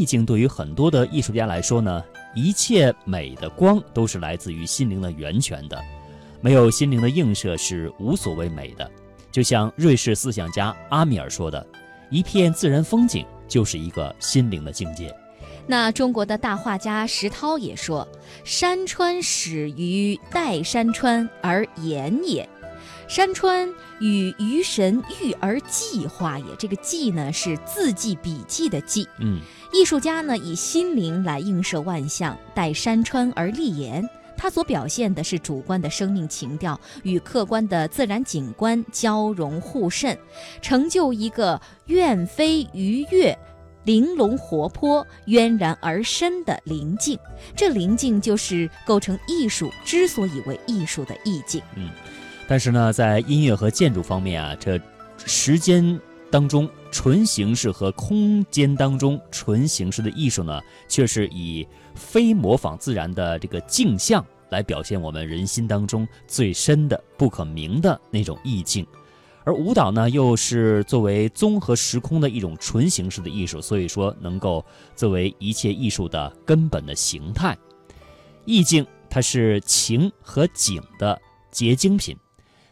意境对于很多的艺术家来说呢，一切美的光都是来自于心灵的源泉的，没有心灵的映射是无所谓美的。就像瑞士思想家阿米尔说的：“一片自然风景就是一个心灵的境界。”那中国的大画家石涛也说：“山川始于代山川而言也。”山川与鱼神育而计划也，这个计呢是字迹笔记的记。嗯，艺术家呢以心灵来映射万象，待山川而立言。他所表现的是主观的生命情调与客观的自然景观交融互渗，成就一个愿飞鱼跃、玲珑活泼、渊然而深的灵境。这灵境就是构成艺术之所以为艺术的意境。嗯。但是呢，在音乐和建筑方面啊，这时间当中纯形式和空间当中纯形式的艺术呢，却是以非模仿自然的这个镜像来表现我们人心当中最深的不可名的那种意境，而舞蹈呢，又是作为综合时空的一种纯形式的艺术，所以说能够作为一切艺术的根本的形态。意境它是情和景的结晶品。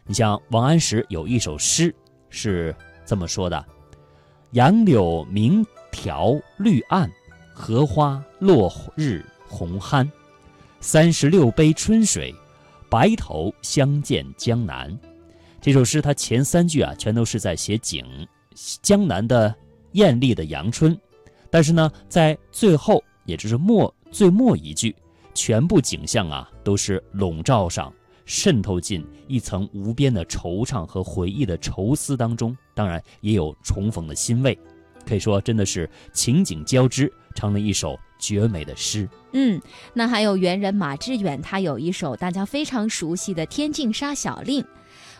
你像王安石有一首诗是这么说的：“杨柳明条绿岸，荷花落日红酣。三十六杯春水，白头相见江南。”这首诗它前三句啊，全都是在写景，江南的艳丽的阳春。但是呢，在最后，也就是末最末一句，全部景象啊，都是笼罩上。渗透进一层无边的惆怅和回忆的愁思当中，当然也有重逢的欣慰，可以说真的是情景交织，成了一首绝美的诗。嗯，那还有元人马致远，他有一首大家非常熟悉的《天净沙·小令》：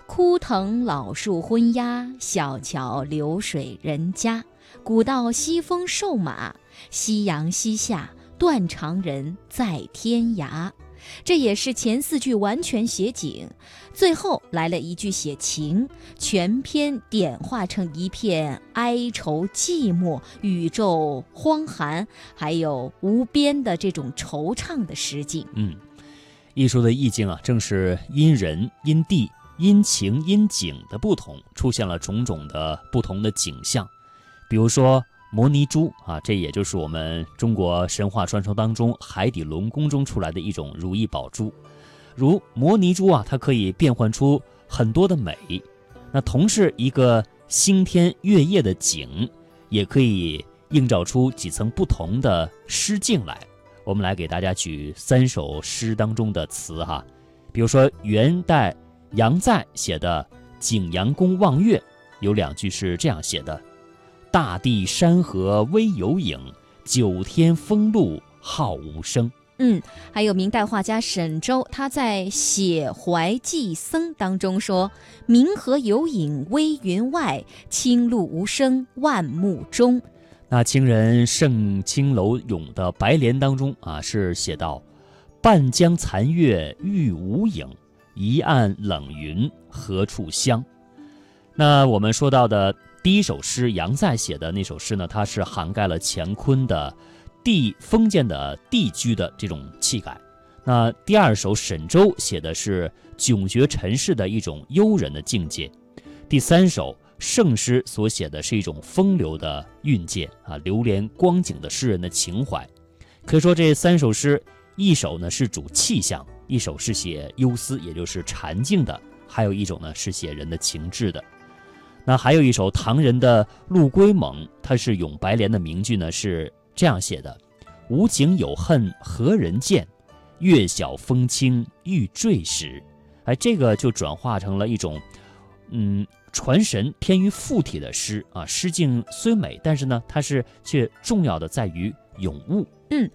枯藤老树昏鸦，小桥流水人家。古道西风瘦马，夕阳西下，断肠人在天涯。这也是前四句完全写景，最后来了一句写情，全篇点化成一片哀愁寂寞、宇宙荒寒，还有无边的这种惆怅的诗境。嗯，艺术的意境啊，正是因人、因地、因情、因景的不同，出现了种种的不同的景象，比如说。摩尼珠啊，这也就是我们中国神话传说当中海底龙宫中出来的一种如意宝珠。如摩尼珠啊，它可以变换出很多的美。那同是一个星天月夜的景，也可以映照出几层不同的诗境来。我们来给大家举三首诗当中的词哈，比如说元代杨再写的《景阳宫望月》，有两句是这样写的。大地山河微有影，九天风露浩无声。嗯，还有明代画家沈周，他在《写怀寄僧》当中说：“明河有影微云外，清露无声万木中。”那清人盛清楼咏的《白莲》当中啊，是写到：“半江残月欲无影，一岸冷云何处香。”那我们说到的。第一首诗杨再写的那首诗呢，它是涵盖了乾坤的地封建的地居的这种气概。那第二首沈周写的是迥绝尘世的一种悠人的境界。第三首圣诗所写的是一种风流的韵界啊，流连光景的诗人的情怀。可以说这三首诗，一首呢是主气象，一首是写忧思，也就是禅境的，还有一种呢是写人的情志的。那还有一首唐人的《陆龟蒙》，它是咏白莲的名句呢，是这样写的：“无景有恨何人见，月晓风清欲坠时。”哎，这个就转化成了一种，嗯，传神偏于附体的诗啊。诗境虽美，但是呢，它是却重要的在于咏物。嗯，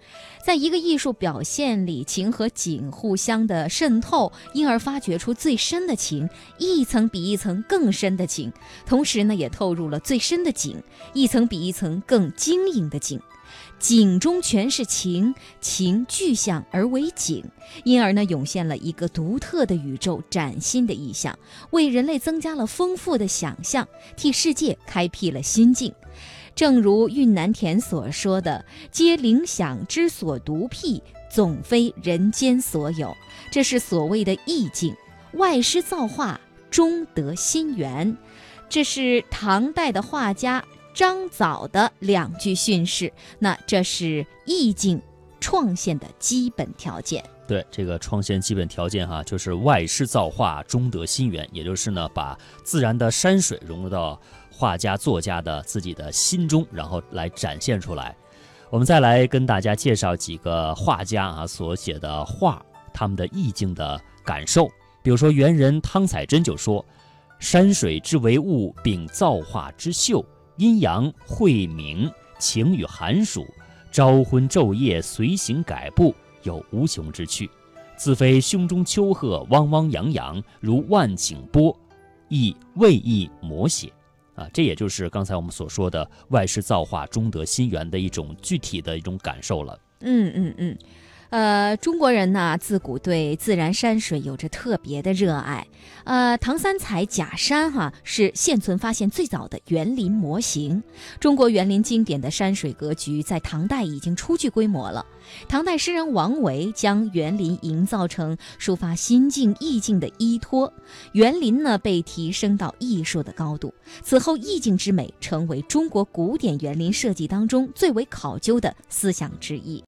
在一个艺术表现里，情和景互相的渗透，因而发掘出最深的情，一层比一层更深的情，同时呢，也透入了最深的景，一层比一层更晶莹的景，景中全是情，情具象而为景，因而呢，涌现了一个独特的宇宙，崭新的意象，为人类增加了丰富的想象，替世界开辟了新境。正如恽南田所说的：“皆灵想之所独辟，总非人间所有。”这是所谓的意境。外师造化，终得心源。这是唐代的画家张藻的两句训示。那这是意境创现的基本条件。对这个创现基本条件哈，就是外师造化，终得心源，也就是呢，把自然的山水融入到画家作家的自己的心中，然后来展现出来。我们再来跟大家介绍几个画家啊所写的画，他们的意境的感受。比如说元人汤采真就说：“山水之为物，并造化之秀，阴阳晦明，晴与寒暑，朝昏昼夜，随行改步。”有无穷之趣，自非胸中丘壑汪汪洋洋，如万顷波，亦未易摹写。啊，这也就是刚才我们所说的外事造化，中得心源的一种具体的一种感受了。嗯嗯嗯。呃，中国人呢，自古对自然山水有着特别的热爱。呃，唐三彩假山哈是现存发现最早的园林模型。中国园林经典的山水格局在唐代已经初具规模了。唐代诗人王维将园林营造成抒发心境意境的依托，园林呢被提升到艺术的高度。此后，意境之美成为中国古典园林设计当中最为考究的思想之一。